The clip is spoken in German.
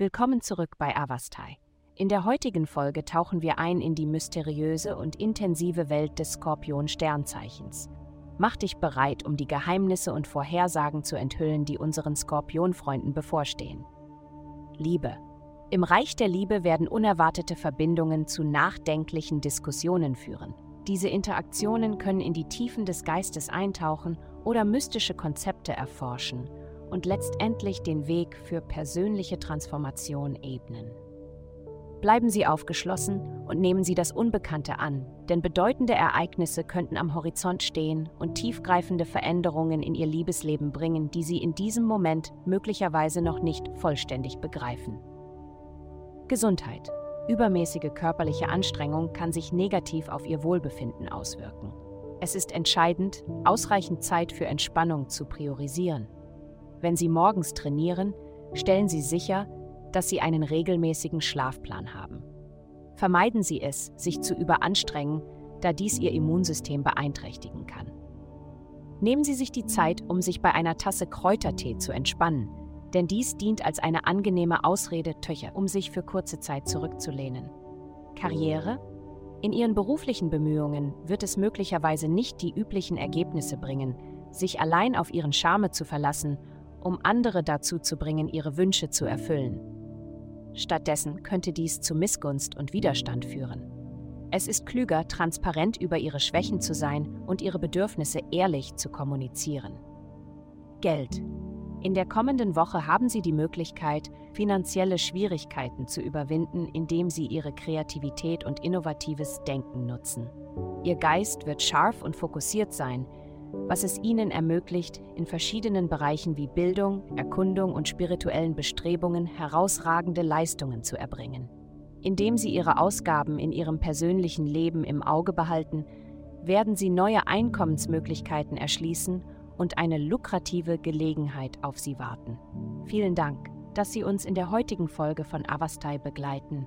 Willkommen zurück bei Avastai. In der heutigen Folge tauchen wir ein in die mysteriöse und intensive Welt des Skorpion-Sternzeichens. Mach dich bereit, um die Geheimnisse und Vorhersagen zu enthüllen, die unseren Skorpionfreunden bevorstehen. Liebe. Im Reich der Liebe werden unerwartete Verbindungen zu nachdenklichen Diskussionen führen. Diese Interaktionen können in die Tiefen des Geistes eintauchen oder mystische Konzepte erforschen und letztendlich den Weg für persönliche Transformation ebnen. Bleiben Sie aufgeschlossen und nehmen Sie das Unbekannte an, denn bedeutende Ereignisse könnten am Horizont stehen und tiefgreifende Veränderungen in Ihr Liebesleben bringen, die Sie in diesem Moment möglicherweise noch nicht vollständig begreifen. Gesundheit. Übermäßige körperliche Anstrengung kann sich negativ auf Ihr Wohlbefinden auswirken. Es ist entscheidend, ausreichend Zeit für Entspannung zu priorisieren. Wenn Sie morgens trainieren, stellen Sie sicher, dass Sie einen regelmäßigen Schlafplan haben. Vermeiden Sie es, sich zu überanstrengen, da dies Ihr Immunsystem beeinträchtigen kann. Nehmen Sie sich die Zeit, um sich bei einer Tasse Kräutertee zu entspannen, denn dies dient als eine angenehme Ausrede, Töcher, um sich für kurze Zeit zurückzulehnen. Karriere? In Ihren beruflichen Bemühungen wird es möglicherweise nicht die üblichen Ergebnisse bringen, sich allein auf Ihren Charme zu verlassen um andere dazu zu bringen, ihre Wünsche zu erfüllen. Stattdessen könnte dies zu Missgunst und Widerstand führen. Es ist klüger, transparent über ihre Schwächen zu sein und ihre Bedürfnisse ehrlich zu kommunizieren. Geld. In der kommenden Woche haben Sie die Möglichkeit, finanzielle Schwierigkeiten zu überwinden, indem Sie Ihre Kreativität und innovatives Denken nutzen. Ihr Geist wird scharf und fokussiert sein, was es ihnen ermöglicht, in verschiedenen Bereichen wie Bildung, Erkundung und spirituellen Bestrebungen herausragende Leistungen zu erbringen. Indem sie ihre Ausgaben in ihrem persönlichen Leben im Auge behalten, werden sie neue Einkommensmöglichkeiten erschließen und eine lukrative Gelegenheit auf sie warten. Vielen Dank, dass Sie uns in der heutigen Folge von Avastai begleiten.